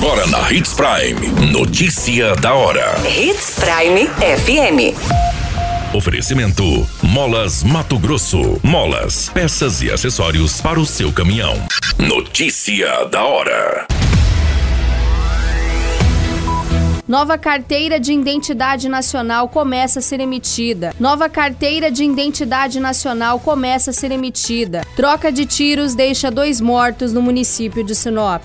Agora na Hits Prime. Notícia da hora. Hits Prime FM. Oferecimento: Molas Mato Grosso. Molas, peças e acessórios para o seu caminhão. Notícia da hora. Nova carteira de identidade nacional começa a ser emitida. Nova carteira de identidade nacional começa a ser emitida. Troca de tiros deixa dois mortos no município de Sinop.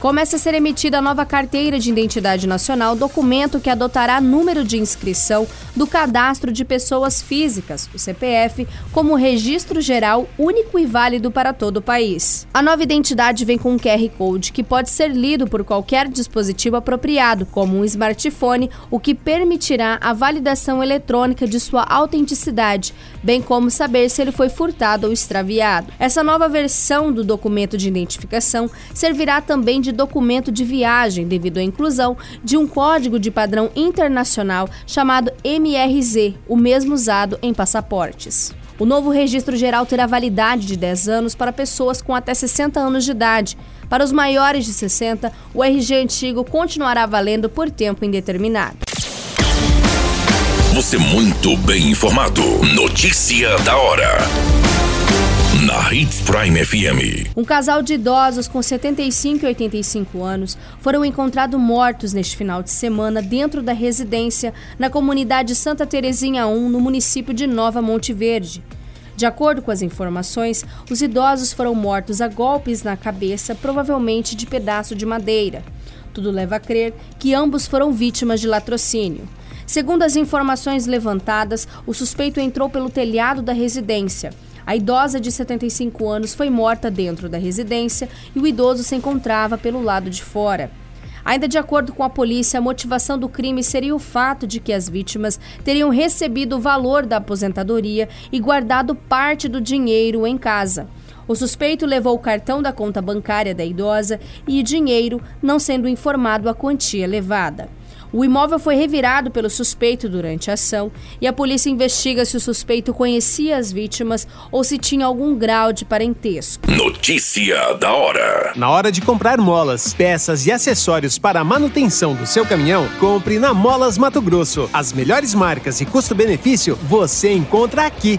Começa a ser emitida a nova carteira de identidade nacional, documento que adotará número de inscrição do cadastro de pessoas físicas, o CPF, como registro geral único e válido para todo o país. A nova identidade vem com um QR Code que pode ser lido por qualquer dispositivo apropriado, como um smartphone, o que permitirá a validação eletrônica de sua autenticidade, bem como saber se ele foi furtado ou extraviado. Essa nova versão do documento de identificação servirá também de de documento de viagem devido à inclusão de um código de padrão internacional chamado MRZ, o mesmo usado em passaportes. O novo registro geral terá validade de 10 anos para pessoas com até 60 anos de idade. Para os maiores de 60, o RG antigo continuará valendo por tempo indeterminado. Você muito bem informado. Notícia da hora na Hits Prime FM. Um casal de idosos com 75 e 85 anos foram encontrados mortos neste final de semana dentro da residência na comunidade Santa Terezinha 1, no município de Nova Monte Verde. De acordo com as informações, os idosos foram mortos a golpes na cabeça, provavelmente de pedaço de madeira. Tudo leva a crer que ambos foram vítimas de latrocínio. Segundo as informações levantadas, o suspeito entrou pelo telhado da residência. A idosa de 75 anos foi morta dentro da residência e o idoso se encontrava pelo lado de fora. Ainda de acordo com a polícia, a motivação do crime seria o fato de que as vítimas teriam recebido o valor da aposentadoria e guardado parte do dinheiro em casa. O suspeito levou o cartão da conta bancária da idosa e dinheiro, não sendo informado a quantia levada. O imóvel foi revirado pelo suspeito durante a ação e a polícia investiga se o suspeito conhecia as vítimas ou se tinha algum grau de parentesco. Notícia da hora: Na hora de comprar molas, peças e acessórios para a manutenção do seu caminhão, compre na Molas Mato Grosso. As melhores marcas e custo-benefício você encontra aqui.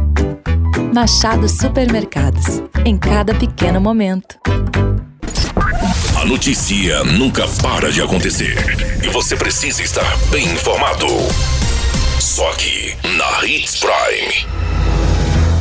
Machado Supermercados. Em cada pequeno momento. A notícia nunca para de acontecer. E você precisa estar bem informado. Só aqui, na Hits Prime.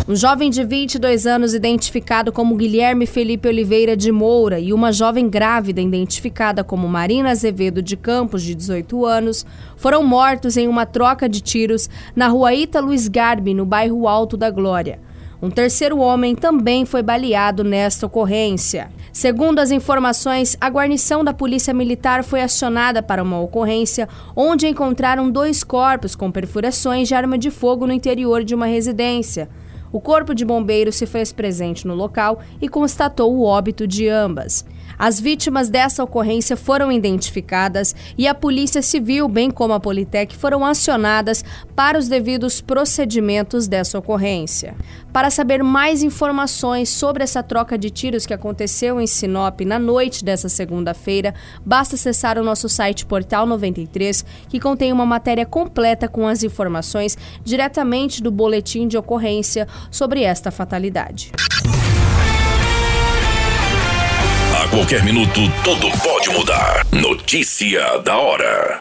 Um jovem de 22 anos, identificado como Guilherme Felipe Oliveira de Moura, e uma jovem grávida, identificada como Marina Azevedo de Campos, de 18 anos, foram mortos em uma troca de tiros na rua Ita Luiz Garbi, no bairro Alto da Glória. Um terceiro homem também foi baleado nesta ocorrência. Segundo as informações, a guarnição da Polícia Militar foi acionada para uma ocorrência onde encontraram dois corpos com perfurações de arma de fogo no interior de uma residência. O Corpo de Bombeiros se fez presente no local e constatou o óbito de ambas. As vítimas dessa ocorrência foram identificadas e a Polícia Civil, bem como a Politec, foram acionadas para os devidos procedimentos dessa ocorrência. Para saber mais informações sobre essa troca de tiros que aconteceu em Sinop na noite dessa segunda-feira, basta acessar o nosso site Portal 93, que contém uma matéria completa com as informações diretamente do boletim de ocorrência sobre esta fatalidade. A qualquer minuto, tudo pode mudar. Notícia da hora.